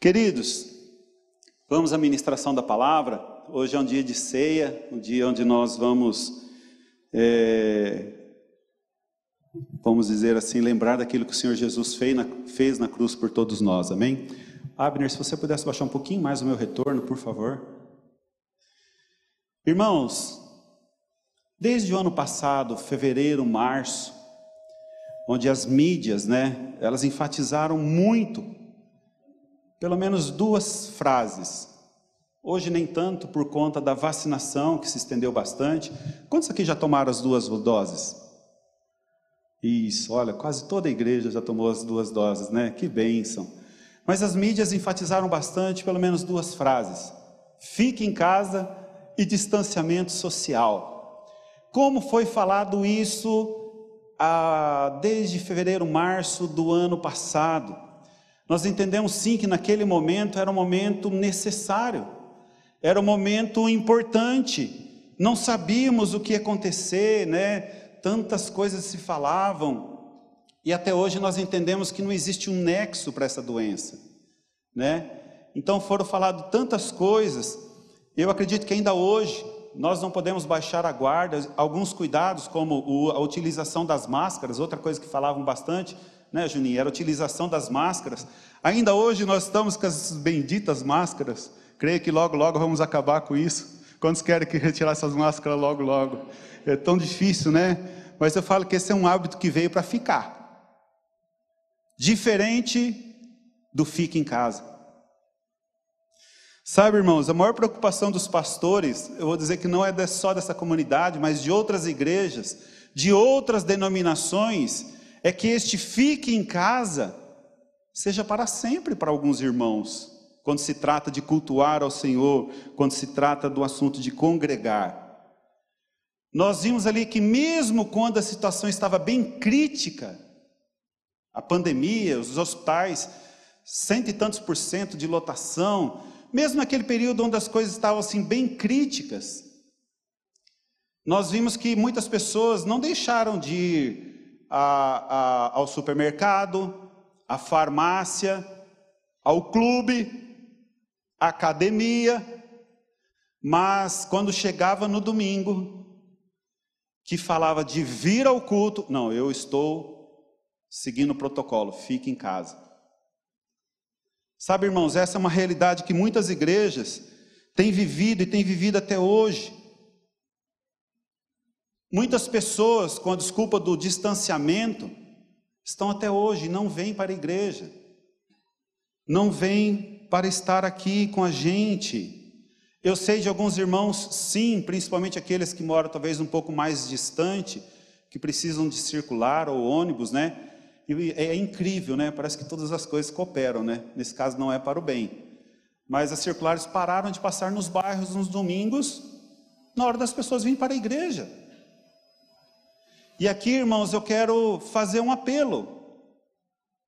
Queridos, vamos à ministração da palavra. Hoje é um dia de ceia, um dia onde nós vamos, é, vamos dizer assim, lembrar daquilo que o Senhor Jesus fez na, fez na cruz por todos nós, amém? Abner, se você pudesse baixar um pouquinho mais o meu retorno, por favor. Irmãos, desde o ano passado, fevereiro, março, onde as mídias, né, elas enfatizaram muito pelo menos duas frases. Hoje nem tanto por conta da vacinação que se estendeu bastante. Quantos aqui já tomaram as duas doses? Isso, olha, quase toda a igreja já tomou as duas doses, né? Que bênção. Mas as mídias enfatizaram bastante, pelo menos duas frases: fique em casa e distanciamento social. Como foi falado isso ah, desde fevereiro, março do ano passado? Nós entendemos sim que naquele momento era um momento necessário, era um momento importante. Não sabíamos o que ia acontecer, né? Tantas coisas se falavam. E até hoje nós entendemos que não existe um nexo para essa doença, né? Então foram faladas tantas coisas. Eu acredito que ainda hoje nós não podemos baixar a guarda. Alguns cuidados, como a utilização das máscaras, outra coisa que falavam bastante, né, Juninho? Era a utilização das máscaras. Ainda hoje nós estamos com as benditas máscaras. Creio que logo, logo vamos acabar com isso. Quantos querem que retirar essas máscaras logo, logo? É tão difícil, né? Mas eu falo que esse é um hábito que veio para ficar. Diferente do fique em casa. Sabe, irmãos, a maior preocupação dos pastores, eu vou dizer que não é só dessa comunidade, mas de outras igrejas, de outras denominações, é que este fique em casa seja para sempre para alguns irmãos, quando se trata de cultuar ao Senhor, quando se trata do assunto de congregar. Nós vimos ali que, mesmo quando a situação estava bem crítica, a pandemia, os hospitais, cento e tantos por cento de lotação, mesmo naquele período onde as coisas estavam assim bem críticas, nós vimos que muitas pessoas não deixaram de ir a, a, ao supermercado, à farmácia, ao clube, à academia, mas quando chegava no domingo, que falava de vir ao culto, não, eu estou seguindo o protocolo, fique em casa. Sabe, irmãos, essa é uma realidade que muitas igrejas têm vivido e têm vivido até hoje. Muitas pessoas, com a desculpa do distanciamento, estão até hoje, não vêm para a igreja, não vêm para estar aqui com a gente. Eu sei de alguns irmãos, sim, principalmente aqueles que moram talvez um pouco mais distante, que precisam de circular ou ônibus, né? E é incrível, né? Parece que todas as coisas cooperam, né? Nesse caso não é para o bem. Mas as circulares pararam de passar nos bairros nos domingos, na hora das pessoas virem para a igreja. E aqui, irmãos, eu quero fazer um apelo.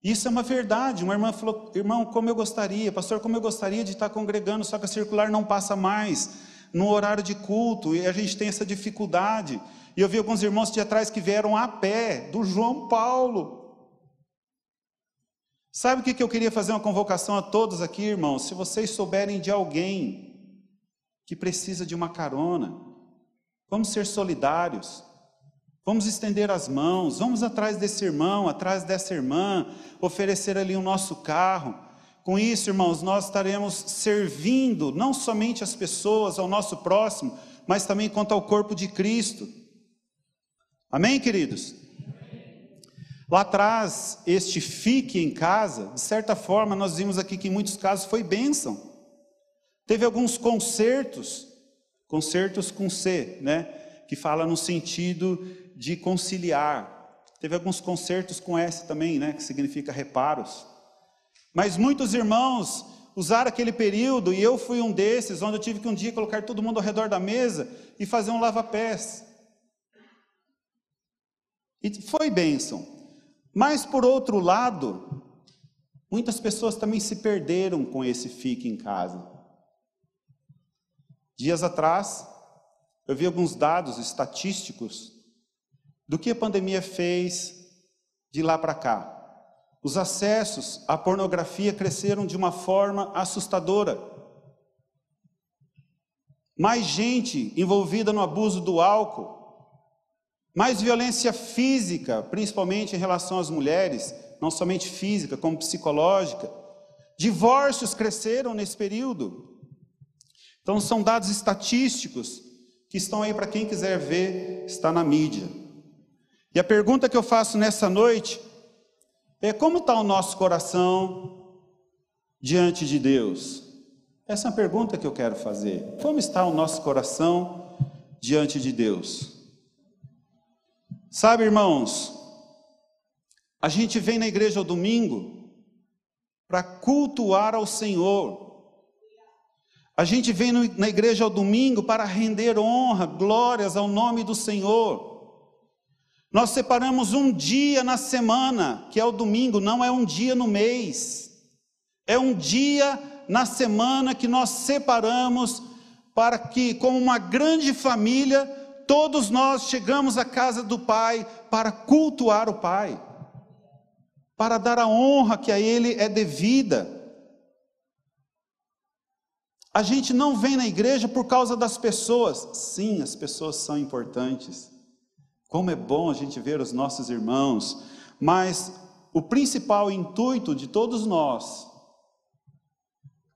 Isso é uma verdade. Uma irmã falou: irmão, como eu gostaria, pastor, como eu gostaria de estar congregando, só que a circular não passa mais no horário de culto e a gente tem essa dificuldade. E eu vi alguns irmãos de atrás que vieram a pé, do João Paulo. Sabe o que eu queria fazer uma convocação a todos aqui, irmãos? Se vocês souberem de alguém que precisa de uma carona, vamos ser solidários. Vamos estender as mãos, vamos atrás desse irmão, atrás dessa irmã, oferecer ali o nosso carro. Com isso, irmãos, nós estaremos servindo não somente as pessoas, ao nosso próximo, mas também quanto ao corpo de Cristo. Amém, queridos? Lá atrás, este fique em casa, de certa forma, nós vimos aqui que em muitos casos foi bênção. Teve alguns concertos, concertos com C, né? Que fala no sentido de conciliar. Teve alguns concertos com S também, né, que significa reparos. Mas muitos irmãos usaram aquele período, e eu fui um desses, onde eu tive que um dia colocar todo mundo ao redor da mesa e fazer um lava-pés. E foi bênção. Mas, por outro lado, muitas pessoas também se perderam com esse fique em casa. Dias atrás, eu vi alguns dados estatísticos do que a pandemia fez de lá para cá. Os acessos à pornografia cresceram de uma forma assustadora. Mais gente envolvida no abuso do álcool, mais violência física, principalmente em relação às mulheres, não somente física, como psicológica. Divórcios cresceram nesse período. Então, são dados estatísticos que estão aí para quem quiser ver, está na mídia. E a pergunta que eu faço nessa noite é: como está o nosso coração diante de Deus? Essa é a pergunta que eu quero fazer. Como está o nosso coração diante de Deus? Sabe, irmãos, a gente vem na igreja ao domingo para cultuar ao Senhor. A gente vem na igreja ao domingo para render honra, glórias ao nome do Senhor. Nós separamos um dia na semana, que é o domingo, não é um dia no mês. É um dia na semana que nós separamos para que, como uma grande família, todos nós chegamos à casa do Pai para cultuar o Pai, para dar a honra que a Ele é devida. A gente não vem na igreja por causa das pessoas. Sim, as pessoas são importantes. Como é bom a gente ver os nossos irmãos, mas o principal intuito de todos nós,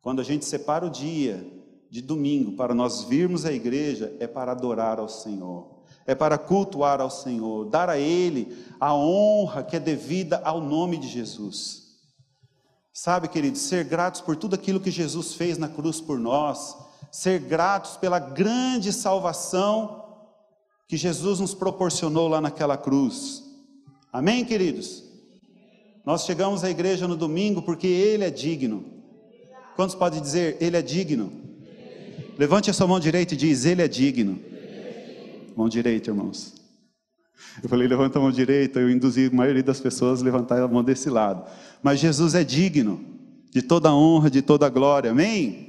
quando a gente separa o dia de domingo para nós virmos à igreja, é para adorar ao Senhor, é para cultuar ao Senhor, dar a Ele a honra que é devida ao nome de Jesus. Sabe, queridos, ser gratos por tudo aquilo que Jesus fez na cruz por nós, ser gratos pela grande salvação que Jesus nos proporcionou lá naquela cruz. Amém, queridos? Nós chegamos à igreja no domingo porque Ele é digno. Quantos podem dizer, Ele é digno? Levante a sua mão direita e diz, Ele é digno. Mão direita, irmãos. Eu falei, levanta a mão direita, eu induzi a maioria das pessoas a levantar a mão desse lado. Mas Jesus é digno de toda honra, de toda glória, amém?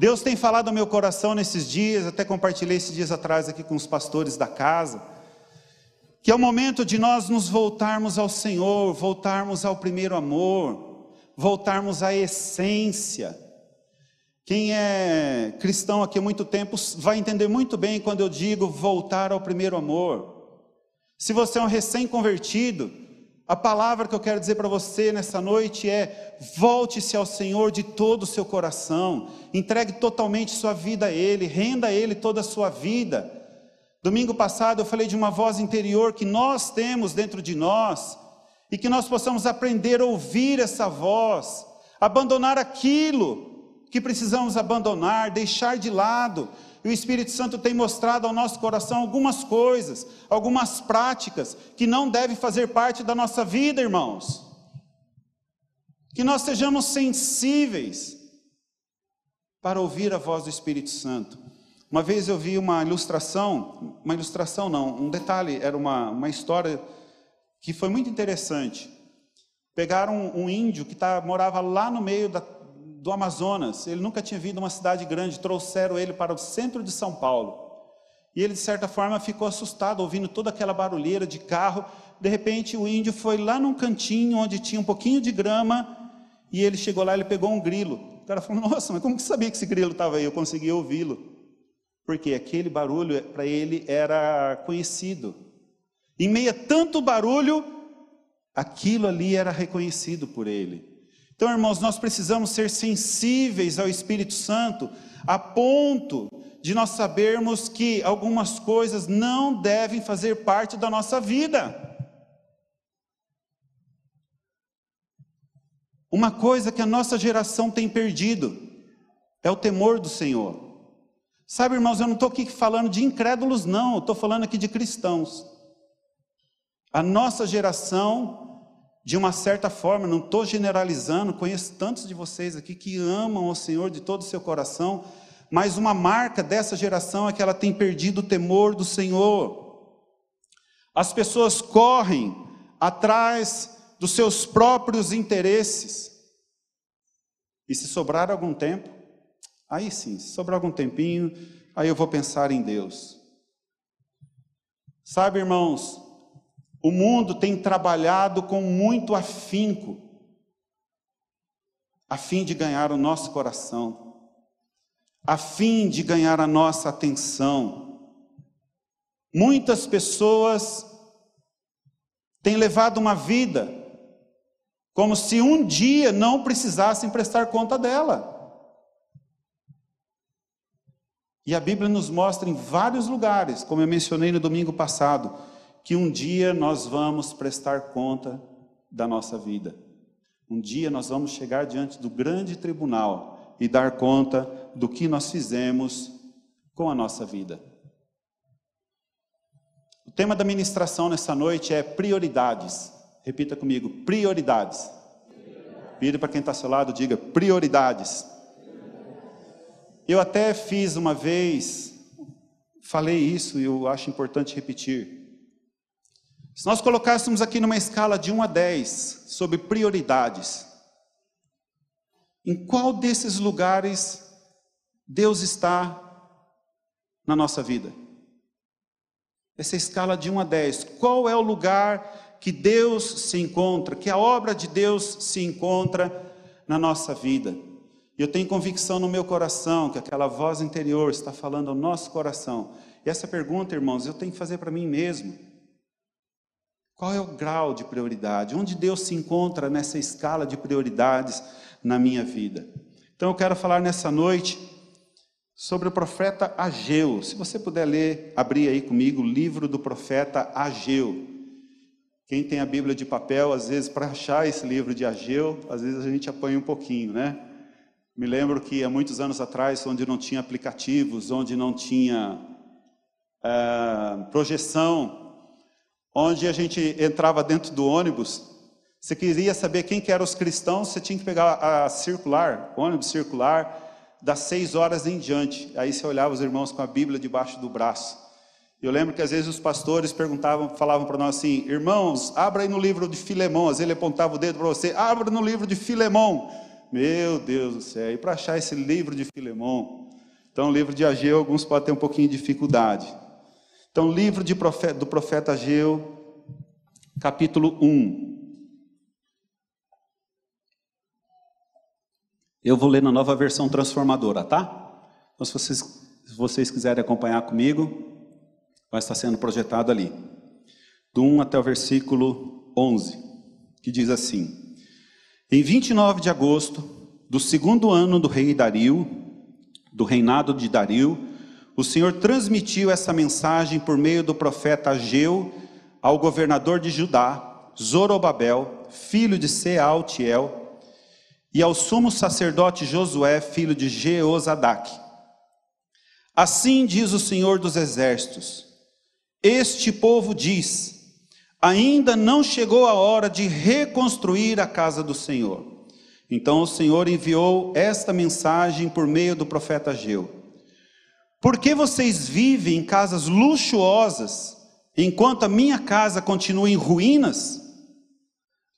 Deus tem falado ao meu coração nesses dias, até compartilhei esses dias atrás aqui com os pastores da casa, que é o momento de nós nos voltarmos ao Senhor, voltarmos ao primeiro amor, voltarmos à essência. Quem é cristão aqui há muito tempo vai entender muito bem quando eu digo voltar ao primeiro amor. Se você é um recém-convertido, a palavra que eu quero dizer para você nessa noite é: volte-se ao Senhor de todo o seu coração, entregue totalmente sua vida a Ele, renda a Ele toda a sua vida. Domingo passado eu falei de uma voz interior que nós temos dentro de nós e que nós possamos aprender a ouvir essa voz, abandonar aquilo que precisamos abandonar, deixar de lado e o Espírito Santo tem mostrado ao nosso coração algumas coisas, algumas práticas que não devem fazer parte da nossa vida, irmãos. Que nós sejamos sensíveis para ouvir a voz do Espírito Santo. Uma vez eu vi uma ilustração, uma ilustração não, um detalhe, era uma, uma história que foi muito interessante. Pegaram um, índio que tá, morava lá no meio da, do Amazonas, ele nunca tinha vindo uma cidade grande, trouxeram ele para o centro de São Paulo. E ele, de certa forma, ficou assustado, ouvindo toda aquela barulheira de carro. De repente, o índio foi lá num cantinho onde tinha um pouquinho de grama, e ele chegou lá, ele pegou um grilo. O cara falou: Nossa, mas como que sabia que esse grilo estava aí? Eu consegui ouvi-lo. Porque aquele barulho, para ele, era conhecido. Em meio a tanto barulho, aquilo ali era reconhecido por ele. Então, irmãos, nós precisamos ser sensíveis ao Espírito Santo a ponto de nós sabermos que algumas coisas não devem fazer parte da nossa vida. Uma coisa que a nossa geração tem perdido é o temor do Senhor. Sabe, irmãos, eu não estou aqui falando de incrédulos, não, eu estou falando aqui de cristãos. A nossa geração de uma certa forma, não estou generalizando, conheço tantos de vocês aqui que amam o Senhor de todo o seu coração, mas uma marca dessa geração é que ela tem perdido o temor do Senhor. As pessoas correm atrás dos seus próprios interesses. E se sobrar algum tempo, aí sim, se sobrar algum tempinho, aí eu vou pensar em Deus. Sabe, irmãos, O mundo tem trabalhado com muito afinco, a fim de ganhar o nosso coração, a fim de ganhar a nossa atenção. Muitas pessoas têm levado uma vida como se um dia não precisassem prestar conta dela. E a Bíblia nos mostra em vários lugares, como eu mencionei no domingo passado, que um dia nós vamos prestar conta da nossa vida. Um dia nós vamos chegar diante do grande tribunal e dar conta do que nós fizemos com a nossa vida. O tema da ministração nessa noite é prioridades. Repita comigo: prioridades. Vire para quem está ao seu lado, diga prioridades. Eu até fiz uma vez, falei isso e eu acho importante repetir. Se nós colocássemos aqui numa escala de 1 a 10 sobre prioridades, em qual desses lugares Deus está na nossa vida? Essa escala de 1 a 10, qual é o lugar que Deus se encontra, que a obra de Deus se encontra na nossa vida? Eu tenho convicção no meu coração que aquela voz interior está falando ao nosso coração. E essa pergunta, irmãos, eu tenho que fazer para mim mesmo. Qual é o grau de prioridade? Onde Deus se encontra nessa escala de prioridades na minha vida? Então eu quero falar nessa noite sobre o profeta Ageu. Se você puder ler, abrir aí comigo o livro do profeta Ageu. Quem tem a Bíblia de papel, às vezes, para achar esse livro de Ageu, às vezes a gente apanha um pouquinho, né? Me lembro que há muitos anos atrás, onde não tinha aplicativos, onde não tinha é, projeção, onde a gente entrava dentro do ônibus, você queria saber quem que eram os cristãos, você tinha que pegar a circular, ônibus circular, das seis horas em diante. Aí você olhava os irmãos com a Bíblia debaixo do braço. Eu lembro que às vezes os pastores perguntavam, falavam para nós assim: irmãos, abra aí no livro de Filemão. Às vezes ele apontava o dedo para você: abra no livro de Filemão. Meu Deus do céu, e para achar esse livro de Filemão? Então, o livro de Ageu, alguns podem ter um pouquinho de dificuldade. Então, livro profeta, do profeta Ageu, capítulo 1. Eu vou ler na nova versão transformadora, tá? Então, se vocês, se vocês quiserem acompanhar comigo, vai estar sendo projetado ali. Do 1 até o versículo 11, que diz assim: Em 29 de agosto do segundo ano do rei Dario, do reinado de Dario, o Senhor transmitiu essa mensagem por meio do profeta Ageu ao governador de Judá, Zorobabel, filho de Sealtiel, e ao sumo sacerdote Josué, filho de Jeozadak. Assim diz o Senhor dos exércitos: este povo diz: ainda não chegou a hora de reconstruir a casa do Senhor. Então o Senhor enviou esta mensagem por meio do profeta Ageu. Por que vocês vivem em casas luxuosas, enquanto a minha casa continua em ruínas?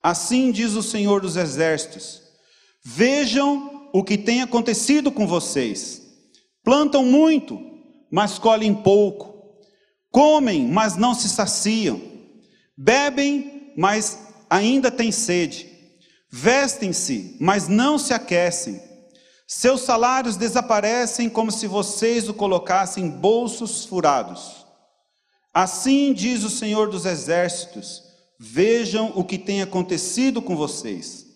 Assim diz o Senhor dos Exércitos: Vejam o que tem acontecido com vocês. Plantam muito, mas colhem pouco Comem, mas não se saciam. Bebem, mas ainda têm sede. Vestem-se, mas não se aquecem. Seus salários desaparecem como se vocês o colocassem em bolsos furados. Assim diz o Senhor dos Exércitos: Vejam o que tem acontecido com vocês.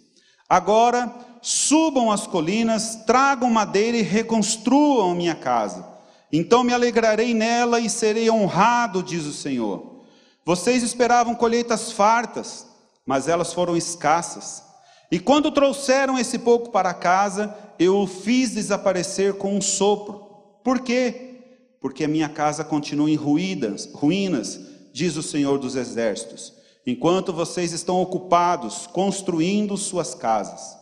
Agora subam as colinas, tragam madeira e reconstruam minha casa então me alegrarei nela e serei honrado, diz o Senhor. Vocês esperavam colheitas fartas, mas elas foram escassas. E quando trouxeram esse pouco para casa, eu o fiz desaparecer com um sopro. Por quê? Porque a minha casa continua em ruínas, ruínas, diz o Senhor dos Exércitos, enquanto vocês estão ocupados construindo suas casas.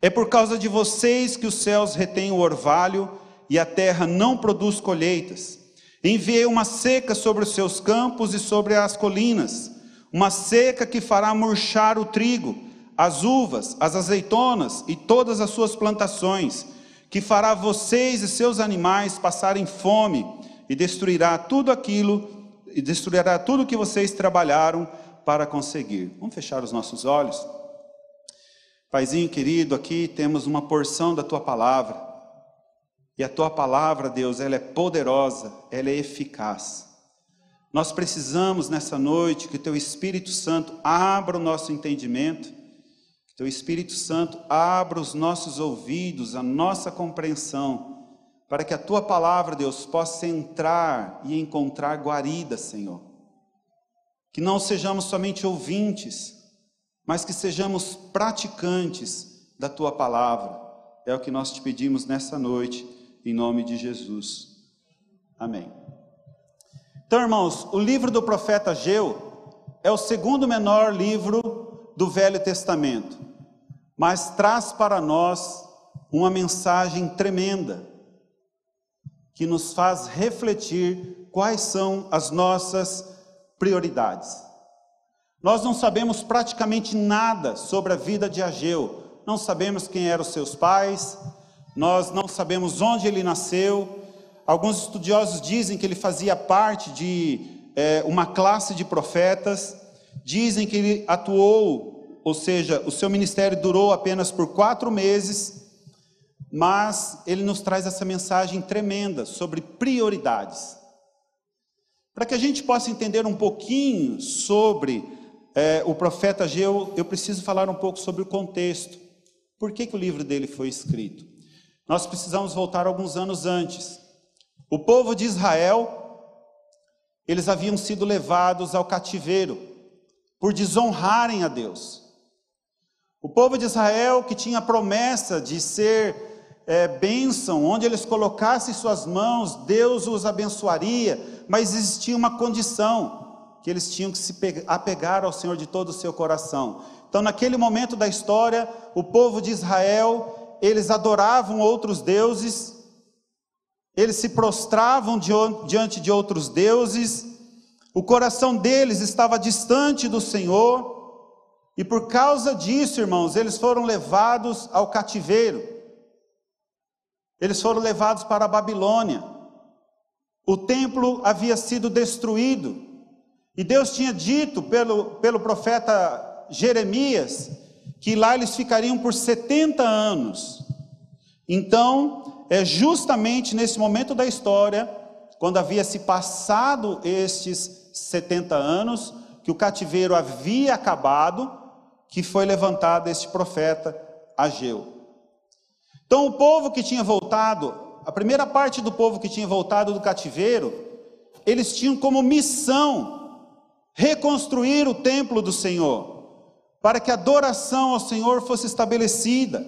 É por causa de vocês que os céus retêm o orvalho e a terra não produz colheitas. Enviei uma seca sobre os seus campos e sobre as colinas, uma seca que fará murchar o trigo, as uvas, as azeitonas e todas as suas plantações, que fará vocês e seus animais passarem fome e destruirá tudo aquilo e destruirá tudo que vocês trabalharam para conseguir. Vamos fechar os nossos olhos? Paizinho querido, aqui temos uma porção da tua palavra. E a tua palavra, Deus, ela é poderosa, ela é eficaz. Nós precisamos nessa noite que o teu Espírito Santo abra o nosso entendimento, teu Espírito Santo abra os nossos ouvidos, a nossa compreensão, para que a tua palavra, Deus, possa entrar e encontrar guarida, Senhor. Que não sejamos somente ouvintes, mas que sejamos praticantes da tua palavra. É o que nós te pedimos nessa noite, em nome de Jesus. Amém. Então, irmãos, o livro do profeta Geu é o segundo menor livro do Velho Testamento, mas traz para nós uma mensagem tremenda que nos faz refletir quais são as nossas prioridades. Nós não sabemos praticamente nada sobre a vida de Ageu, não sabemos quem eram seus pais, nós não sabemos onde ele nasceu. Alguns estudiosos dizem que ele fazia parte de é, uma classe de profetas, dizem que ele atuou, ou seja, o seu ministério durou apenas por quatro meses, mas ele nos traz essa mensagem tremenda sobre prioridades. Para que a gente possa entender um pouquinho sobre é, o profeta Ageu, eu preciso falar um pouco sobre o contexto. Por que, que o livro dele foi escrito? Nós precisamos voltar alguns anos antes. O povo de Israel, eles haviam sido levados ao cativeiro por desonrarem a Deus. O povo de Israel, que tinha a promessa de ser é, bênção, onde eles colocassem suas mãos, Deus os abençoaria, mas existia uma condição que eles tinham que se apegar ao Senhor de todo o seu coração. Então, naquele momento da história, o povo de Israel, eles adoravam outros deuses, eles se prostravam diante de outros deuses, o coração deles estava distante do Senhor, e por causa disso, irmãos, eles foram levados ao cativeiro, eles foram levados para a Babilônia, o templo havia sido destruído, e Deus tinha dito pelo, pelo profeta Jeremias que lá eles ficariam por 70 anos. Então, é justamente nesse momento da história, quando havia se passado estes 70 anos, que o cativeiro havia acabado, que foi levantado este profeta Ageu. Então, o povo que tinha voltado, a primeira parte do povo que tinha voltado do cativeiro, eles tinham como missão reconstruir o templo do Senhor, para que a adoração ao Senhor fosse estabelecida.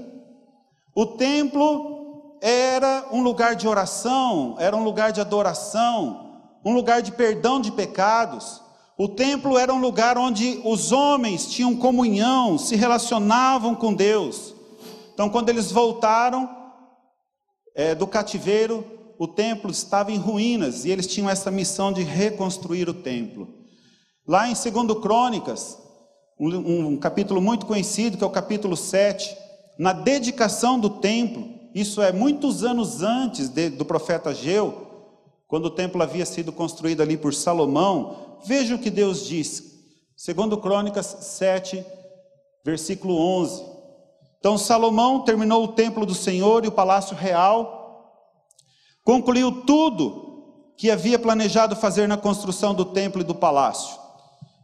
O templo era um lugar de oração, era um lugar de adoração, um lugar de perdão de pecados. O templo era um lugar onde os homens tinham comunhão, se relacionavam com Deus. Então, quando eles voltaram é, do cativeiro, o templo estava em ruínas e eles tinham essa missão de reconstruir o templo. Lá em 2 Crônicas, um, um, capítulo muito conhecido, que é o capítulo 7, na dedicação do templo, isso é muitos anos antes de, do profeta Ageu, quando o templo havia sido construído ali por Salomão, veja o que Deus diz. 2 Crônicas 7, versículo 11. Então Salomão terminou o templo do Senhor e o palácio real, concluiu tudo que havia planejado fazer na construção do templo e do palácio.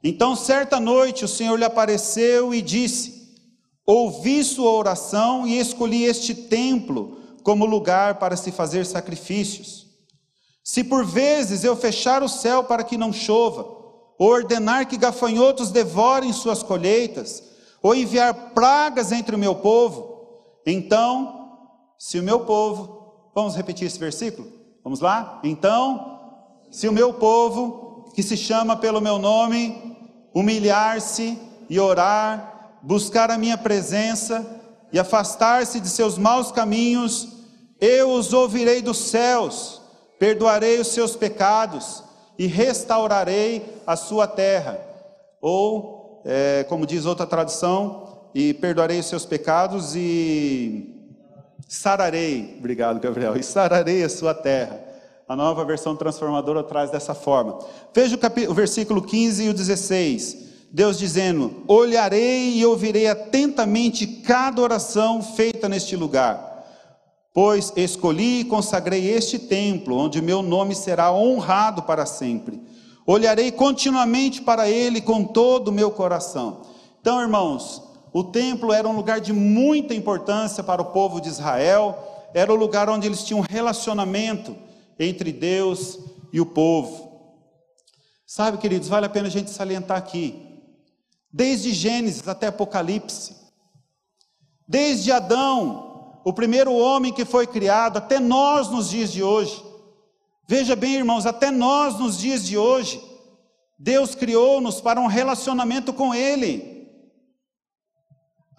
Então, certa noite, o Senhor lhe apareceu e disse: Ouvi sua oração e escolhi este templo como lugar para se fazer sacrifícios. Se por vezes eu fechar o céu para que não chova, ou ordenar que gafanhotos devorem suas colheitas, ou enviar pragas entre o meu povo, então, se o meu povo, vamos repetir esse versículo? Vamos lá? Então, se o meu povo, que se chama pelo meu nome, humilhar-se e orar, buscar a minha presença e afastar-se de seus maus caminhos, eu os ouvirei dos céus, perdoarei os seus pecados e restaurarei a sua terra. Ou, é, como diz outra tradução, e perdoarei os seus pecados e sararei, obrigado Gabriel, e sararei a sua terra. A nova versão transformadora traz dessa forma. Veja o, o versículo 15 e o 16. Deus dizendo: Olharei e ouvirei atentamente cada oração feita neste lugar, pois escolhi e consagrei este templo, onde meu nome será honrado para sempre. Olharei continuamente para ele com todo o meu coração. Então, irmãos, o templo era um lugar de muita importância para o povo de Israel, era o lugar onde eles tinham um relacionamento entre Deus e o povo. Sabe, queridos, vale a pena a gente salientar aqui desde Gênesis até Apocalipse, desde Adão, o primeiro homem que foi criado, até nós nos dias de hoje. Veja bem, irmãos, até nós nos dias de hoje, Deus criou-nos para um relacionamento com Ele.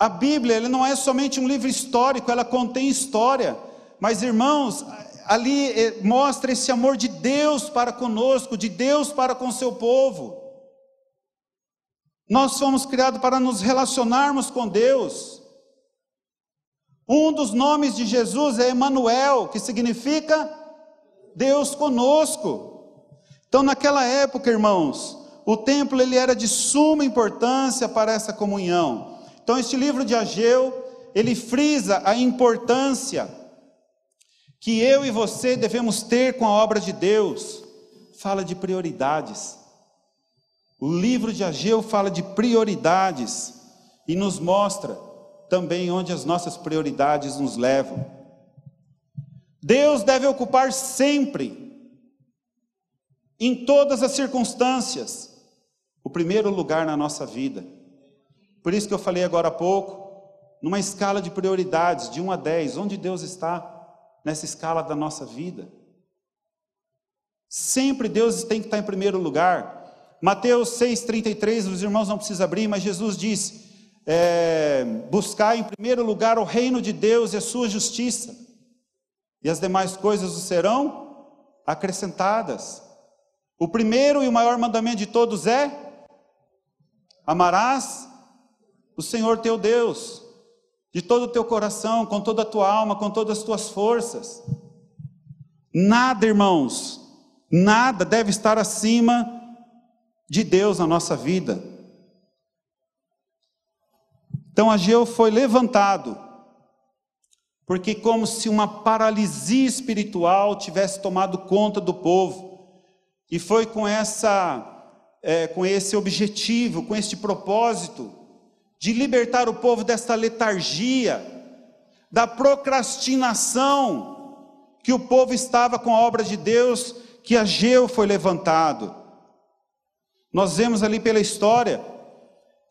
A Bíblia ele não é somente um livro histórico, ela contém história. Mas, irmãos, ali eh, mostra esse amor de Deus para conosco, de Deus para com seu povo. Nós fomos criados para nos relacionarmos com Deus. Um dos nomes de Jesus é Emanuel, que significa Deus conosco. Então, naquela época, irmãos, o templo ele era de suma importância para essa comunhão. Então, este livro de Ageu, ele frisa a importância que eu e você devemos ter com a obra de Deus. Fala de prioridades. O livro de Ageu fala de prioridades e nos mostra também onde as nossas prioridades nos levam. Deus deve ocupar sempre, em todas as circunstâncias, o primeiro lugar na nossa vida. Por isso que eu falei agora há pouco, numa escala de prioridades, de 1 a 10, onde Deus está nessa escala da nossa vida. Sempre Deus tem que estar em primeiro lugar. Mateus 6,33, os irmãos não precisam abrir, mas Jesus disse: é, buscar em primeiro lugar o reino de Deus e a sua justiça, e as demais coisas serão acrescentadas. O primeiro e o maior mandamento de todos é: amarás o Senhor teu Deus, de todo o teu coração, com toda a tua alma, com todas as tuas forças. Nada, irmãos, nada deve estar acima de Deus na nossa vida. Então Ageu foi levantado, porque como se uma paralisia espiritual tivesse tomado conta do povo, e foi com essa, é, com esse objetivo, com este propósito, de libertar o povo desta letargia, da procrastinação, que o povo estava com a obra de Deus, que Ageu foi levantado. Nós vemos ali pela história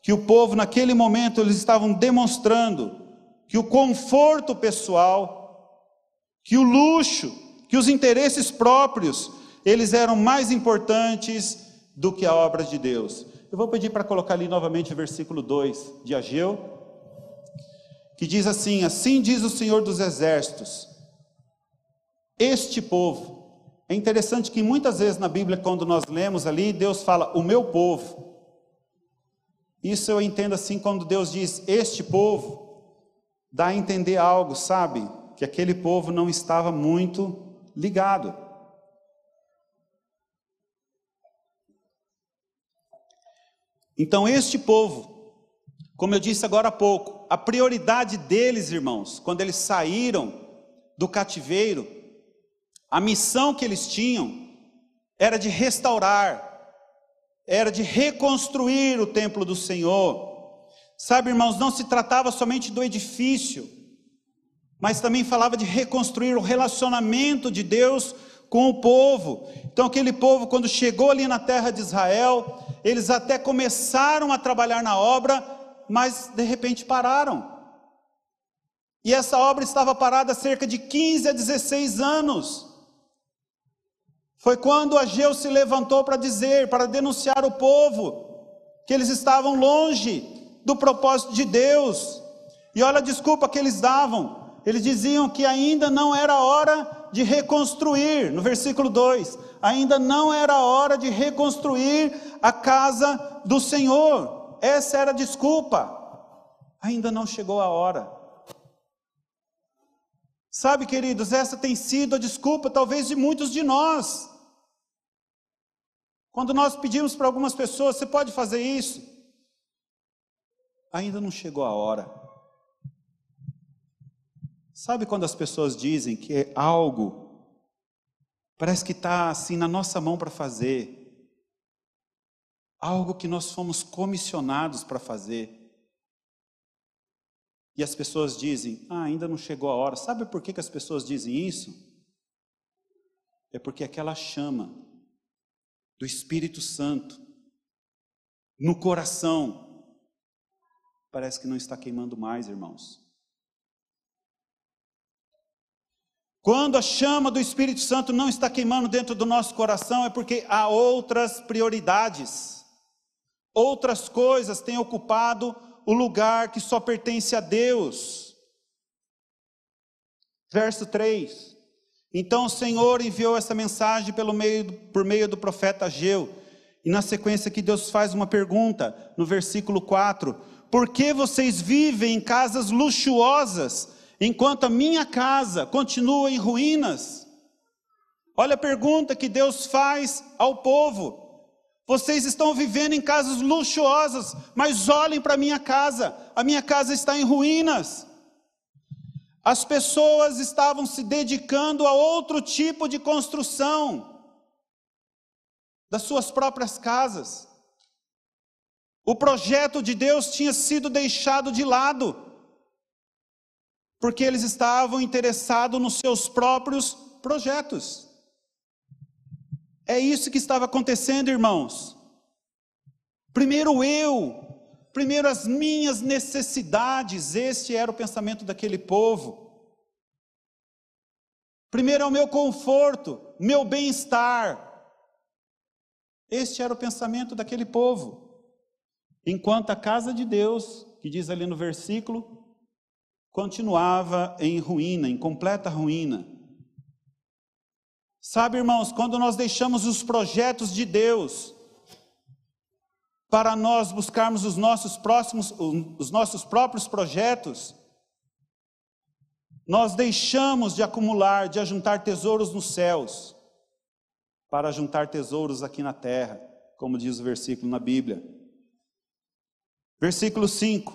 que o povo naquele momento eles estavam demonstrando que o conforto pessoal, que o luxo, que os interesses próprios, eles eram mais importantes do que a obra de Deus. Eu vou pedir para colocar ali novamente o versículo 2 de Ageu, que diz assim: Assim diz o Senhor dos Exércitos, este povo, é interessante que muitas vezes na Bíblia, quando nós lemos ali, Deus fala, o meu povo. Isso eu entendo assim, quando Deus diz, este povo, dá a entender algo, sabe? Que aquele povo não estava muito ligado. Então, este povo, como eu disse agora há pouco, a prioridade deles, irmãos, quando eles saíram do cativeiro, a missão que eles tinham era de restaurar, era de reconstruir o templo do Senhor. Sabe, irmãos, não se tratava somente do edifício, mas também falava de reconstruir o relacionamento de Deus com o povo. Então, aquele povo, quando chegou ali na terra de Israel, eles até começaram a trabalhar na obra, mas de repente pararam. E essa obra estava parada há cerca de 15 a 16 anos. Foi quando Ageu se levantou para dizer, para denunciar o povo, que eles estavam longe do propósito de Deus. E olha a desculpa que eles davam. Eles diziam que ainda não era hora de reconstruir, no versículo 2: ainda não era hora de reconstruir a casa do Senhor. Essa era a desculpa. Ainda não chegou a hora. Sabe, queridos, essa tem sido a desculpa, talvez, de muitos de nós. Quando nós pedimos para algumas pessoas, você pode fazer isso? ainda não chegou a hora. Sabe quando as pessoas dizem que é algo parece que está assim na nossa mão para fazer, algo que nós fomos comissionados para fazer. E as pessoas dizem: ah, ainda não chegou a hora. Sabe por que, que as pessoas dizem isso? É porque aquela chama do Espírito Santo no coração parece que não está queimando mais, irmãos. Quando a chama do Espírito Santo não está queimando dentro do nosso coração, é porque há outras prioridades, outras coisas têm ocupado o lugar que só pertence a Deus. Verso 3: Então o Senhor enviou essa mensagem pelo meio, por meio do profeta Ageu, e na sequência que Deus faz uma pergunta, no versículo 4: Por que vocês vivem em casas luxuosas, enquanto a minha casa continua em ruínas? Olha a pergunta que Deus faz ao povo. Vocês estão vivendo em casas luxuosas, mas olhem para a minha casa, a minha casa está em ruínas. As pessoas estavam se dedicando a outro tipo de construção das suas próprias casas. O projeto de Deus tinha sido deixado de lado, porque eles estavam interessados nos seus próprios projetos. É isso que estava acontecendo, irmãos. Primeiro eu, primeiro as minhas necessidades, este era o pensamento daquele povo. Primeiro é o meu conforto, meu bem-estar. Este era o pensamento daquele povo. Enquanto a casa de Deus, que diz ali no versículo, continuava em ruína, em completa ruína. Sabe, irmãos, quando nós deixamos os projetos de Deus para nós buscarmos os nossos próximos, os nossos próprios projetos, nós deixamos de acumular, de ajuntar tesouros nos céus, para juntar tesouros aqui na terra, como diz o versículo na Bíblia. Versículo 5: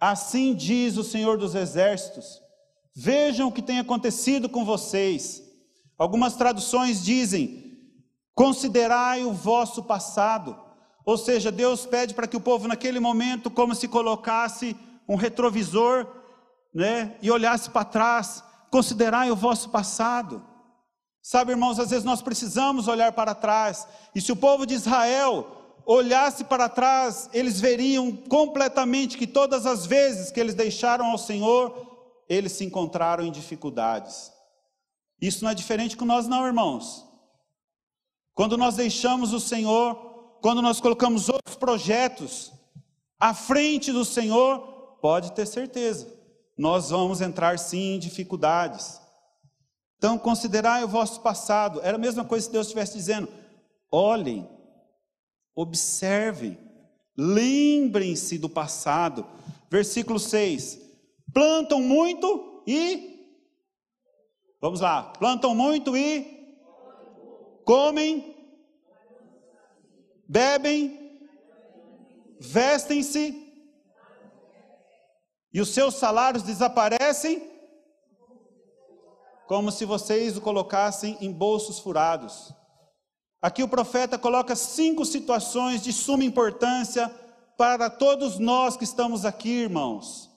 Assim diz o Senhor dos Exércitos: Vejam o que tem acontecido com vocês Algumas traduções dizem: considerai o vosso passado. Ou seja, Deus pede para que o povo, naquele momento, como se colocasse um retrovisor, né, e olhasse para trás, considerai o vosso passado. Sabe, irmãos, às vezes nós precisamos olhar para trás, e se o povo de Israel olhasse para trás, eles veriam completamente que todas as vezes que eles deixaram ao Senhor, eles se encontraram em dificuldades. Isso não é diferente com nós, não, irmãos. Quando nós deixamos o Senhor, quando nós colocamos outros projetos à frente do Senhor, pode ter certeza, nós vamos entrar sim em dificuldades. Então, considerai o vosso passado. Era a mesma coisa se Deus estivesse dizendo: olhem, observem, lembrem-se do passado. Versículo 6: plantam muito e Vamos lá. Plantam muito e comem, bebem, vestem-se e os seus salários desaparecem como se vocês o colocassem em bolsos furados. Aqui o profeta coloca cinco situações de suma importância para todos nós que estamos aqui, irmãos.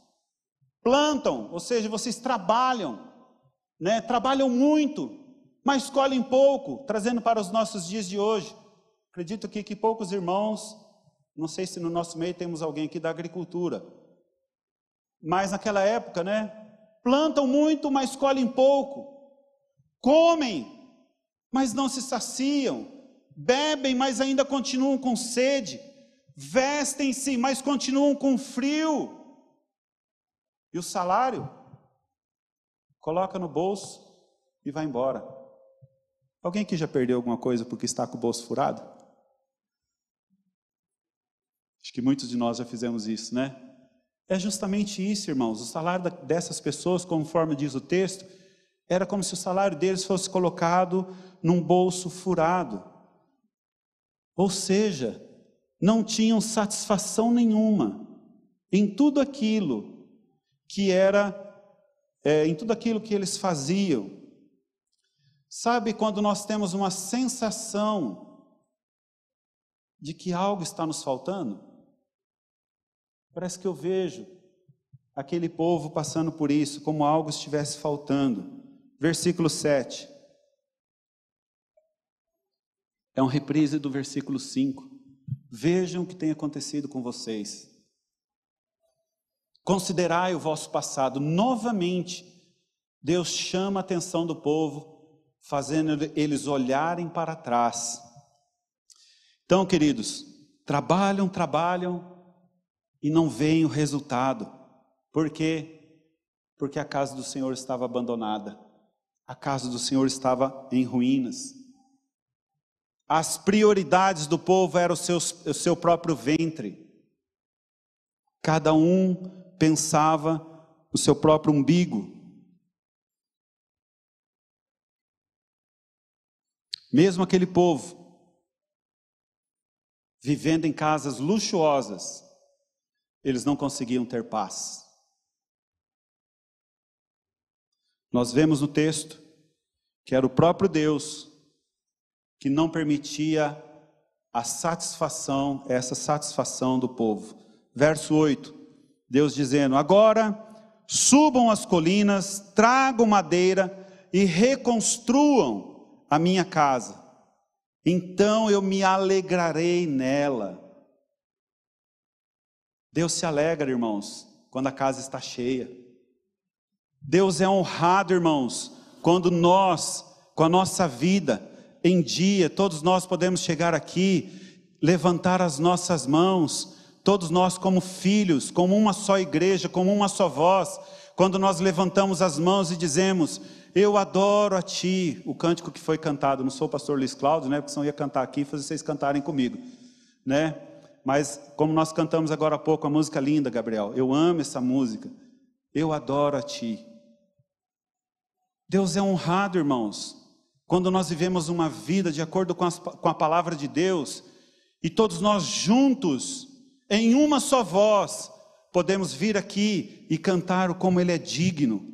Plantam, ou seja, vocês trabalham, né, trabalham muito, mas colhem pouco, trazendo para os nossos dias de hoje. Acredito que, que poucos irmãos, não sei se no nosso meio temos alguém aqui da agricultura, mas naquela época, né, plantam muito, mas colhem pouco, comem, mas não se saciam, bebem, mas ainda continuam com sede, vestem-se, mas continuam com frio. E o salário coloca no bolso e vai embora. Alguém aqui já perdeu alguma coisa porque está com o bolso furado? Acho que muitos de nós já fizemos isso, né? É justamente isso, irmãos. O salário dessas pessoas, conforme diz o texto, era como se o salário deles fosse colocado num bolso furado. Ou seja, não tinham satisfação nenhuma, em tudo aquilo que era, é, em tudo aquilo que eles faziam. Sabe quando nós temos uma sensação de que algo está nos faltando? Parece que eu vejo aquele povo passando por isso, como algo estivesse faltando. Versículo 7. É um reprise do versículo 5. Vejam o que tem acontecido com vocês. Considerai o vosso passado. Novamente, Deus chama a atenção do povo, fazendo eles olharem para trás. Então, queridos, trabalham, trabalham e não veem o resultado. Por quê? Porque a casa do Senhor estava abandonada. A casa do Senhor estava em ruínas. As prioridades do povo eram o seu, o seu próprio ventre. Cada um pensava no seu próprio umbigo. Mesmo aquele povo, vivendo em casas luxuosas, eles não conseguiam ter paz. Nós vemos no texto que era o próprio Deus que não permitia a satisfação, essa satisfação do povo. Verso 8, Deus dizendo: Agora subam as colinas, tragam madeira e reconstruam a minha casa. Então eu me alegrarei nela. Deus se alegra, irmãos, quando a casa está cheia. Deus é honrado, irmãos, quando nós, com a nossa vida, em dia, todos nós podemos chegar aqui, levantar as nossas mãos, todos nós como filhos, como uma só igreja, como uma só voz, quando nós levantamos as mãos e dizemos: Eu adoro a Ti, o cântico que foi cantado, não sou o pastor Luiz Cláudio, né? Porque senão ia cantar aqui e fazer vocês cantarem comigo, né? Mas como nós cantamos agora há pouco a música linda, Gabriel, eu amo essa música, eu adoro a Ti. Deus é honrado, irmãos, quando nós vivemos uma vida de acordo com, as, com a palavra de Deus, e todos nós juntos, em uma só voz, podemos vir aqui e cantar como Ele é digno.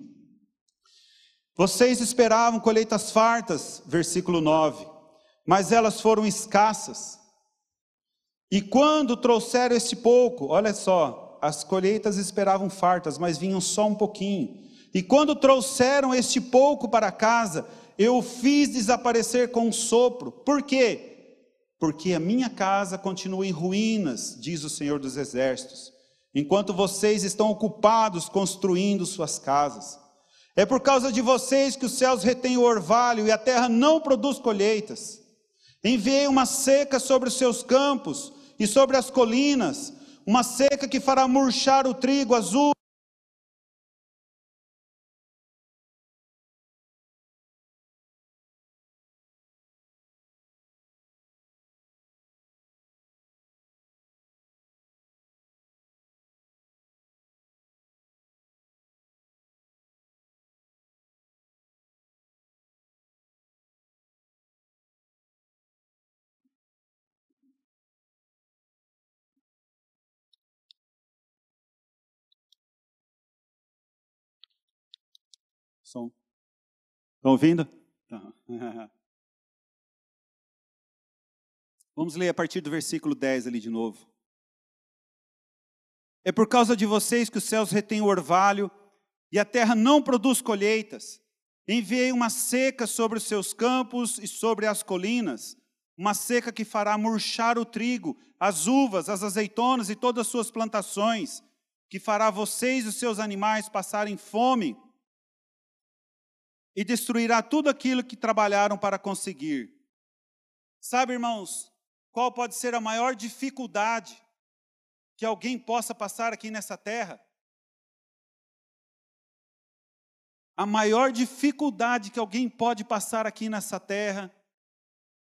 Vocês esperavam colheitas fartas, versículo 9, mas elas foram escassas. E quando trouxeram este pouco, olha só, as colheitas esperavam fartas, mas vinham só um pouquinho. E quando trouxeram este pouco para casa, eu o fiz desaparecer com um sopro. Por quê? Porque a minha casa continua em ruínas, diz o Senhor dos Exércitos, enquanto vocês estão ocupados construindo suas casas. É por causa de vocês que os céus retêm o orvalho e a terra não produz colheitas. Enviei uma seca sobre os seus campos e sobre as colinas, uma seca que fará murchar o trigo azul Som. Estão ouvindo? Tá. Vamos ler a partir do versículo 10 ali de novo. É por causa de vocês que os céus retêm o orvalho e a terra não produz colheitas. Enviei uma seca sobre os seus campos e sobre as colinas, uma seca que fará murchar o trigo, as uvas, as azeitonas e todas as suas plantações, que fará vocês e os seus animais passarem fome e destruirá tudo aquilo que trabalharam para conseguir. Sabe, irmãos, qual pode ser a maior dificuldade que alguém possa passar aqui nessa terra? A maior dificuldade que alguém pode passar aqui nessa terra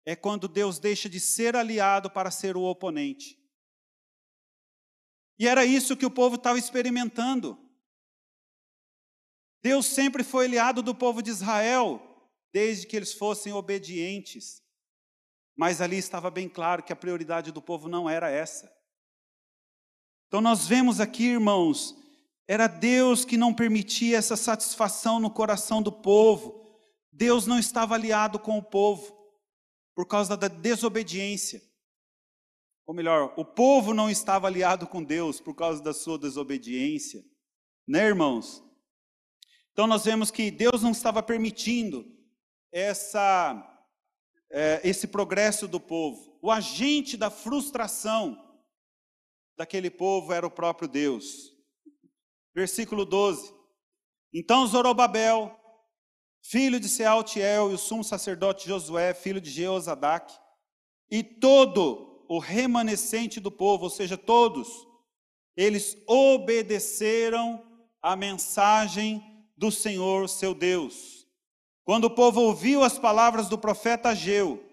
é quando Deus deixa de ser aliado para ser o oponente. E era isso que o povo estava experimentando. Deus sempre foi aliado do povo de Israel, desde que eles fossem obedientes. Mas ali estava bem claro que a prioridade do povo não era essa. Então nós vemos aqui, irmãos, era Deus que não permitia essa satisfação no coração do povo. Deus não estava aliado com o povo por causa da desobediência. Ou melhor, o povo não estava aliado com Deus por causa da sua desobediência. Né, irmãos? Então nós vemos que Deus não estava permitindo essa, é, esse progresso do povo. O agente da frustração daquele povo era o próprio Deus. Versículo 12. Então Zorobabel, filho de Sealtiel, e o sumo sacerdote Josué, filho de Jeozadac, e todo o remanescente do povo, ou seja, todos, eles obedeceram a mensagem do Senhor seu Deus. Quando o povo ouviu as palavras do profeta Ageu,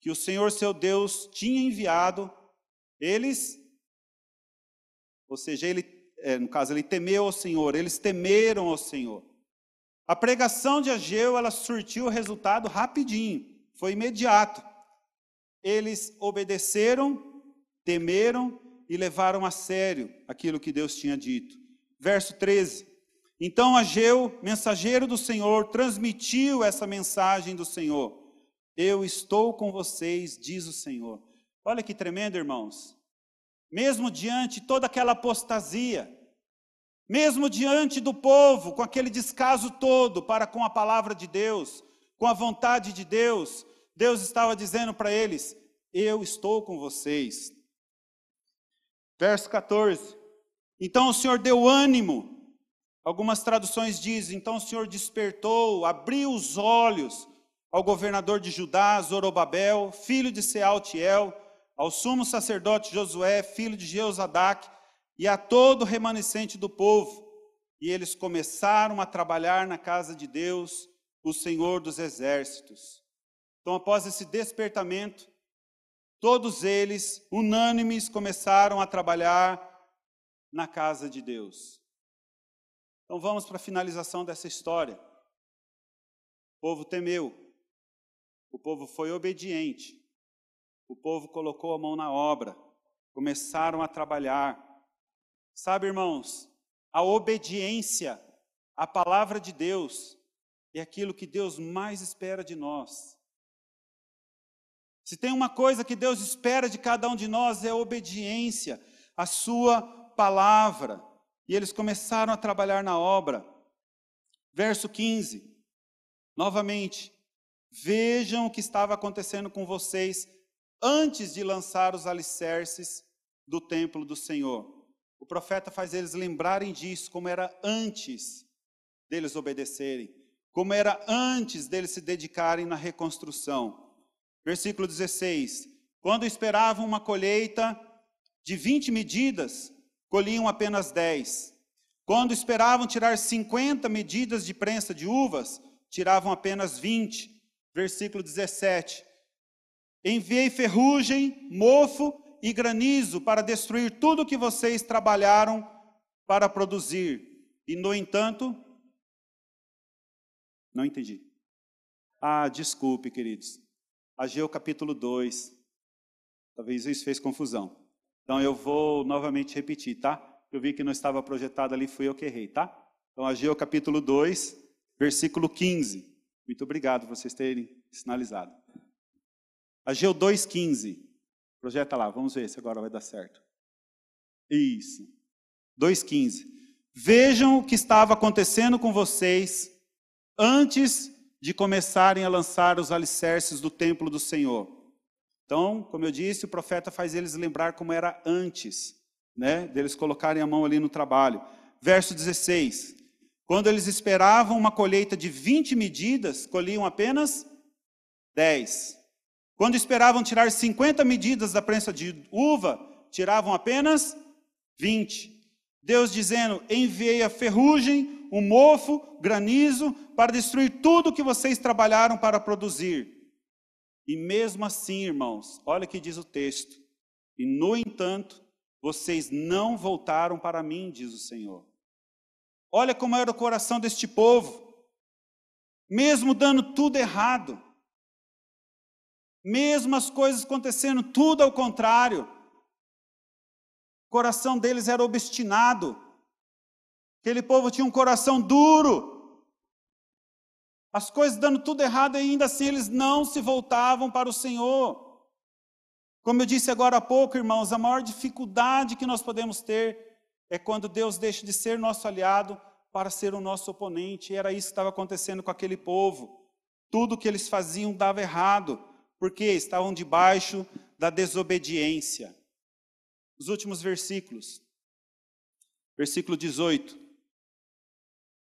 que o Senhor seu Deus tinha enviado, eles ou seja, ele, é, no caso, ele temeu ao Senhor, eles temeram ao Senhor. A pregação de Ageu, ela surtiu o resultado rapidinho, foi imediato. Eles obedeceram, temeram e levaram a sério aquilo que Deus tinha dito. Verso 13. Então Ageu, mensageiro do Senhor, transmitiu essa mensagem do Senhor. Eu estou com vocês, diz o Senhor. Olha que tremendo, irmãos mesmo diante toda aquela apostasia, mesmo diante do povo, com aquele descaso todo para com a palavra de Deus, com a vontade de Deus, Deus estava dizendo para eles: Eu estou com vocês. Verso 14. Então o Senhor deu ânimo. Algumas traduções dizem: Então o Senhor despertou, abriu os olhos ao governador de Judá, Zorobabel, filho de Sealtiel, ao sumo sacerdote Josué, filho de Jeozadac, e a todo o remanescente do povo. E eles começaram a trabalhar na casa de Deus, o Senhor dos exércitos. Então, após esse despertamento, todos eles, unânimes, começaram a trabalhar na casa de Deus. Então, vamos para a finalização dessa história. O povo temeu, o povo foi obediente, o povo colocou a mão na obra, começaram a trabalhar. Sabe, irmãos, a obediência à palavra de Deus é aquilo que Deus mais espera de nós. Se tem uma coisa que Deus espera de cada um de nós é a obediência à sua palavra. E eles começaram a trabalhar na obra. Verso 15. Novamente, vejam o que estava acontecendo com vocês antes de lançar os alicerces do templo do Senhor. O profeta faz eles lembrarem disso, como era antes deles obedecerem, como era antes deles se dedicarem na reconstrução. Versículo 16: Quando esperavam uma colheita de 20 medidas, colhiam apenas 10. Quando esperavam tirar 50 medidas de prensa de uvas, tiravam apenas 20. Versículo 17: Enviei ferrugem, mofo e granizo para destruir tudo que vocês trabalharam para produzir. E, no entanto, não entendi. Ah, desculpe, queridos. Ageu capítulo 2. Talvez isso fez confusão. Então eu vou novamente repetir, tá? Eu vi que não estava projetado ali, fui eu que errei, tá? Então Ageu capítulo 2, versículo 15. Muito obrigado por vocês terem sinalizado. Ageu 2,15. Projeta lá, vamos ver se agora vai dar certo. Isso. 2,15. Vejam o que estava acontecendo com vocês antes de começarem a lançar os alicerces do templo do Senhor. Então, como eu disse, o profeta faz eles lembrar como era antes, né, deles colocarem a mão ali no trabalho. Verso 16. Quando eles esperavam uma colheita de 20 medidas, colhiam apenas 10. Quando esperavam tirar 50 medidas da prensa de uva, tiravam apenas 20. Deus dizendo: Enviei a ferrugem, o mofo, granizo, para destruir tudo que vocês trabalharam para produzir. E mesmo assim, irmãos, olha o que diz o texto. E no entanto, vocês não voltaram para mim, diz o Senhor. Olha como era o coração deste povo. Mesmo dando tudo errado, mesmo as coisas acontecendo tudo ao contrário. coração deles era obstinado. Aquele povo tinha um coração duro. As coisas dando tudo errado, e ainda assim eles não se voltavam para o Senhor. Como eu disse agora há pouco, irmãos, a maior dificuldade que nós podemos ter é quando Deus deixa de ser nosso aliado para ser o nosso oponente. E era isso que estava acontecendo com aquele povo. Tudo que eles faziam dava errado, porque estavam debaixo da desobediência. Os últimos versículos. Versículo 18.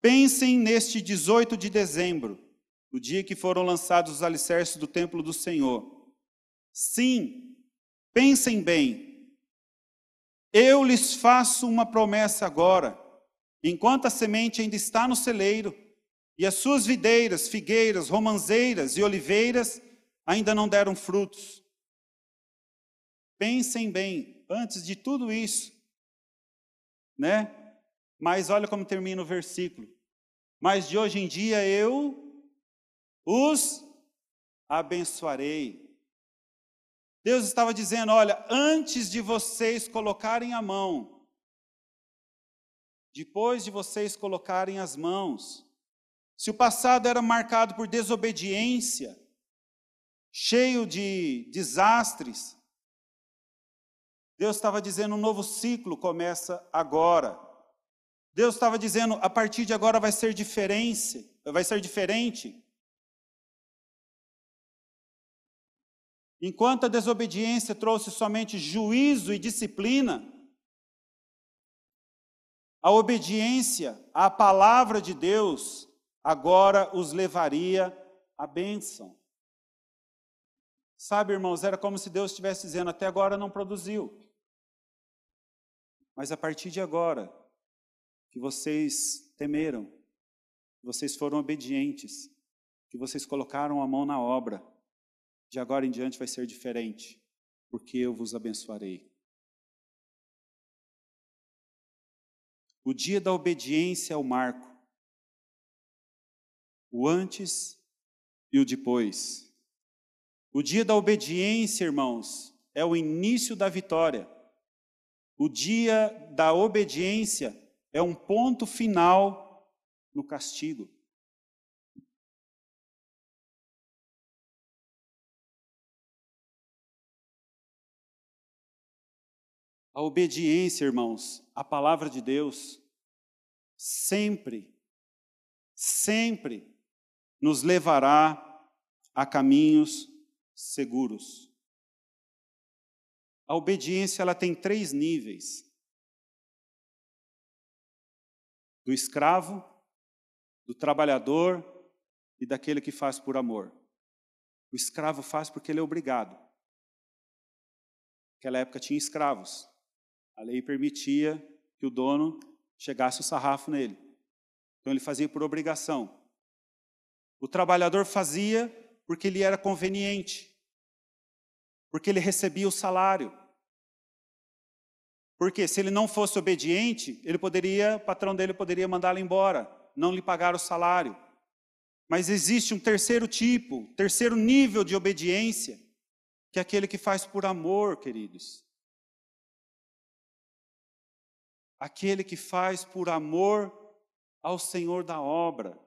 Pensem neste 18 de dezembro, o dia que foram lançados os alicerces do templo do Senhor. Sim, pensem bem. Eu lhes faço uma promessa agora, enquanto a semente ainda está no celeiro, e as suas videiras, figueiras, romanzeiras e oliveiras ainda não deram frutos. Pensem bem, antes de tudo isso, né? Mas olha como termina o versículo. Mas de hoje em dia eu os abençoarei. Deus estava dizendo: olha, antes de vocês colocarem a mão, depois de vocês colocarem as mãos, se o passado era marcado por desobediência, cheio de desastres, Deus estava dizendo: um novo ciclo começa agora. Deus estava dizendo: a partir de agora vai ser diferente, vai ser diferente. Enquanto a desobediência trouxe somente juízo e disciplina, a obediência à palavra de Deus agora os levaria à bênção. Sabe, irmãos, era como se Deus estivesse dizendo: até agora não produziu. Mas a partir de agora, que vocês temeram, que vocês foram obedientes, que vocês colocaram a mão na obra, de agora em diante vai ser diferente, porque eu vos abençoarei. O dia da obediência é o marco, o antes e o depois. O dia da obediência, irmãos, é o início da vitória. O dia da obediência é um ponto final no castigo. A obediência, irmãos, à palavra de Deus, sempre, sempre nos levará a caminhos seguros. A obediência ela tem três níveis: do escravo, do trabalhador e daquele que faz por amor. O escravo faz porque ele é obrigado. Naquela época tinha escravos. A lei permitia que o dono chegasse o sarrafo nele. Então ele fazia por obrigação. O trabalhador fazia porque lhe era conveniente porque ele recebia o salário. Porque se ele não fosse obediente, ele poderia, o patrão dele poderia mandá-lo embora, não lhe pagar o salário. Mas existe um terceiro tipo, terceiro nível de obediência, que é aquele que faz por amor, queridos. Aquele que faz por amor ao Senhor da obra.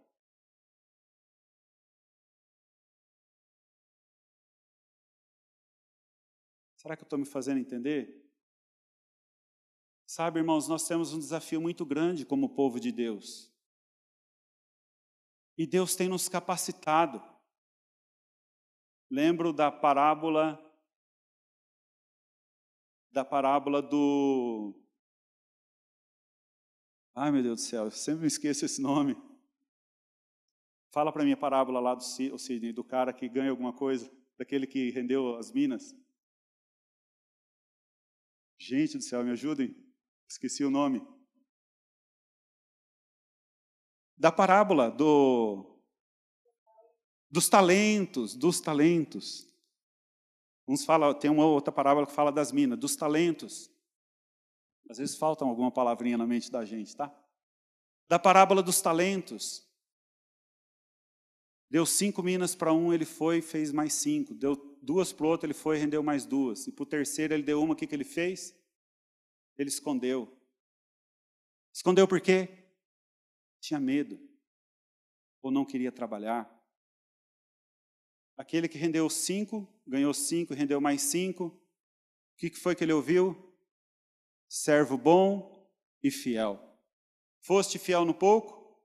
Será que eu estou me fazendo entender? Sabe, irmãos, nós temos um desafio muito grande como povo de Deus. E Deus tem nos capacitado. Lembro da parábola da parábola do Ai, meu Deus do céu, eu sempre me esqueço esse nome. Fala para mim a parábola lá do Sidney, do cara que ganha alguma coisa, daquele que rendeu as minas. Gente do céu, me ajudem. Esqueci o nome. Da parábola do dos talentos, dos talentos. Uns fala, tem uma outra parábola que fala das minas, dos talentos. Às vezes falta alguma palavrinha na mente da gente, tá? Da parábola dos talentos. Deu cinco minas para um, ele foi fez mais cinco. Deu duas para o outro, ele foi e rendeu mais duas. E para o terceiro, ele deu uma, o que, que ele fez? Ele escondeu. Escondeu por quê? Tinha medo. Ou não queria trabalhar. Aquele que rendeu cinco, ganhou cinco, rendeu mais cinco. O que foi que ele ouviu? Servo bom e fiel. Foste fiel no pouco,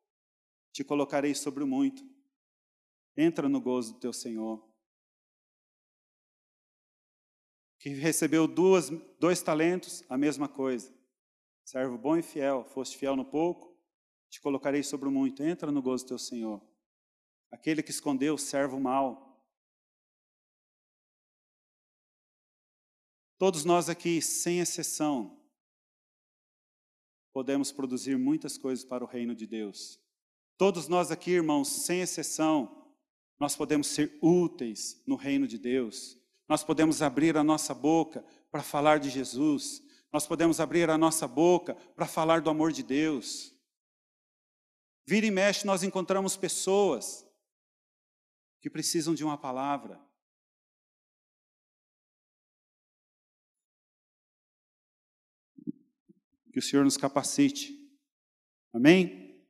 te colocarei sobre o muito. Entra no gozo do teu Senhor. Que recebeu duas, dois talentos, a mesma coisa. Servo bom e fiel, foste fiel no pouco, te colocarei sobre o muito. Entra no gozo do teu Senhor. Aquele que escondeu, servo mau, Todos nós aqui, sem exceção, podemos produzir muitas coisas para o reino de Deus. Todos nós aqui, irmãos, sem exceção, nós podemos ser úteis no reino de Deus. Nós podemos abrir a nossa boca para falar de Jesus. Nós podemos abrir a nossa boca para falar do amor de Deus. Vira e mexe, nós encontramos pessoas que precisam de uma palavra. Que o Senhor nos capacite. Amém?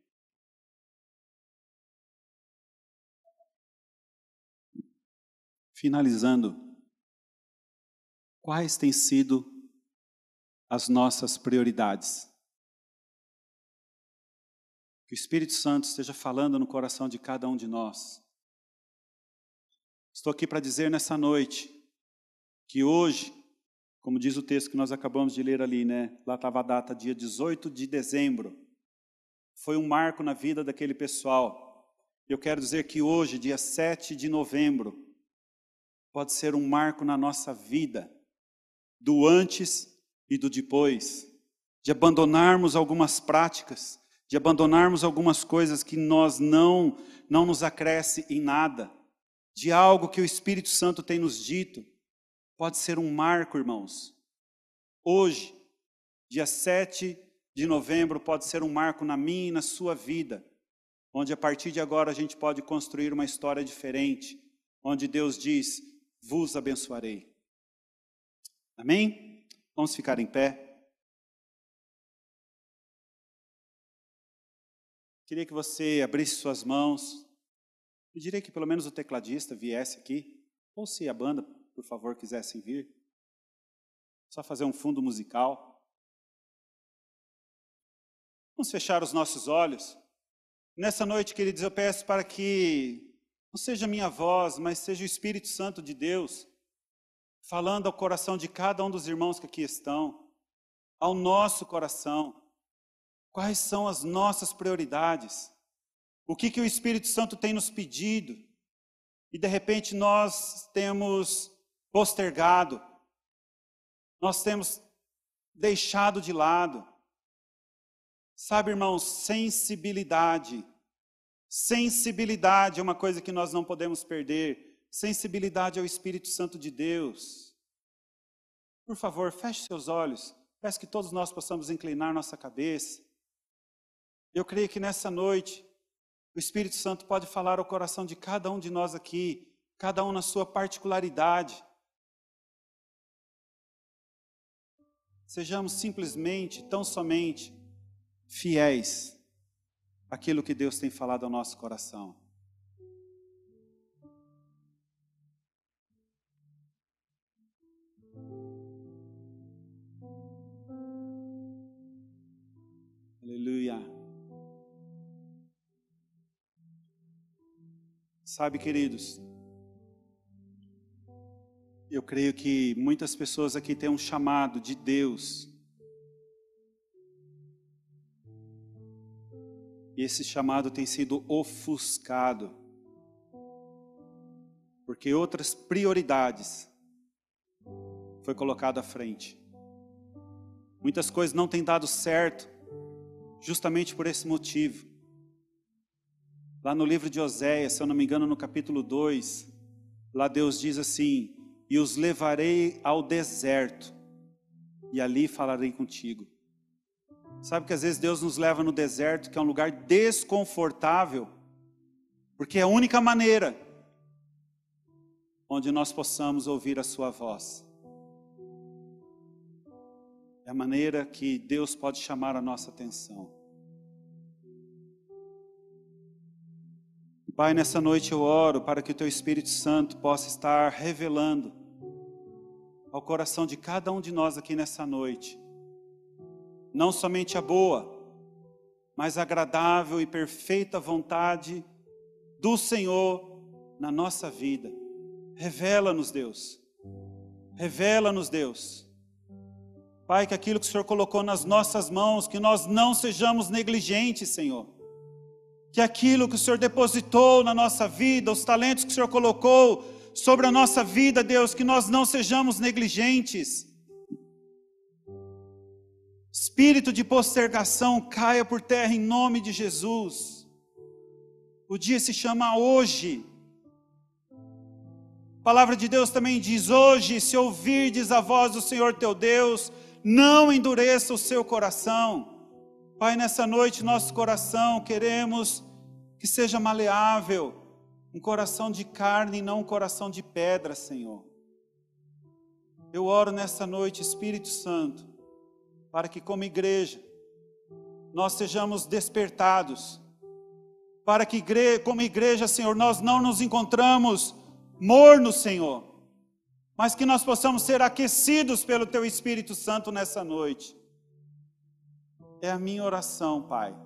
Finalizando, quais têm sido as nossas prioridades? Que o Espírito Santo esteja falando no coração de cada um de nós. Estou aqui para dizer nessa noite que hoje como diz o texto que nós acabamos de ler ali, né? Lá estava a data, dia 18 de dezembro. Foi um marco na vida daquele pessoal. Eu quero dizer que hoje, dia 7 de novembro, pode ser um marco na nossa vida, do antes e do depois, de abandonarmos algumas práticas, de abandonarmos algumas coisas que nós não não nos acresce em nada, de algo que o Espírito Santo tem nos dito pode ser um marco, irmãos. Hoje, dia 7 de novembro, pode ser um marco na minha e na sua vida, onde a partir de agora a gente pode construir uma história diferente, onde Deus diz: Vos abençoarei. Amém? Vamos ficar em pé. Queria que você abrisse suas mãos. Pediria que pelo menos o tecladista viesse aqui, ou se a banda por favor, quisessem vir. Só fazer um fundo musical. Vamos fechar os nossos olhos. Nessa noite, queridos, eu peço para que não seja minha voz, mas seja o Espírito Santo de Deus falando ao coração de cada um dos irmãos que aqui estão, ao nosso coração. Quais são as nossas prioridades? O que, que o Espírito Santo tem nos pedido? E de repente nós temos postergado, nós temos deixado de lado. Sabe, irmãos, sensibilidade. Sensibilidade é uma coisa que nós não podemos perder. Sensibilidade ao Espírito Santo de Deus. Por favor, feche seus olhos. Peço que todos nós possamos inclinar nossa cabeça. Eu creio que nessa noite, o Espírito Santo pode falar ao coração de cada um de nós aqui, cada um na sua particularidade. Sejamos simplesmente, tão somente, fiéis àquilo que Deus tem falado ao nosso coração. Aleluia. Sabe, queridos, eu creio que muitas pessoas aqui têm um chamado de Deus. E esse chamado tem sido ofuscado. Porque outras prioridades foi colocado à frente. Muitas coisas não têm dado certo, justamente por esse motivo. Lá no livro de Oséias, se eu não me engano, no capítulo 2, lá Deus diz assim: e os levarei ao deserto, e ali falarei contigo. Sabe que às vezes Deus nos leva no deserto, que é um lugar desconfortável, porque é a única maneira onde nós possamos ouvir a Sua voz. A maneira que Deus pode chamar a nossa atenção. Pai, nessa noite eu oro para que o Teu Espírito Santo possa estar revelando ao coração de cada um de nós aqui nessa noite, não somente a boa, mas agradável e perfeita vontade do Senhor na nossa vida. Revela-nos, Deus. Revela-nos, Deus. Pai, que aquilo que o Senhor colocou nas nossas mãos, que nós não sejamos negligentes, Senhor. Que aquilo que o Senhor depositou na nossa vida, os talentos que o Senhor colocou sobre a nossa vida, Deus, que nós não sejamos negligentes. Espírito de postergação caia por terra em nome de Jesus. O dia se chama hoje. A palavra de Deus também diz: hoje, se ouvirdes a voz do Senhor teu Deus, não endureça o seu coração. Pai, nessa noite, nosso coração queremos que seja maleável, um coração de carne e não um coração de pedra, Senhor. Eu oro nessa noite, Espírito Santo, para que, como igreja, nós sejamos despertados, para que, como igreja, Senhor, nós não nos encontramos mornos, Senhor, mas que nós possamos ser aquecidos pelo Teu Espírito Santo nessa noite. É a minha oração, Pai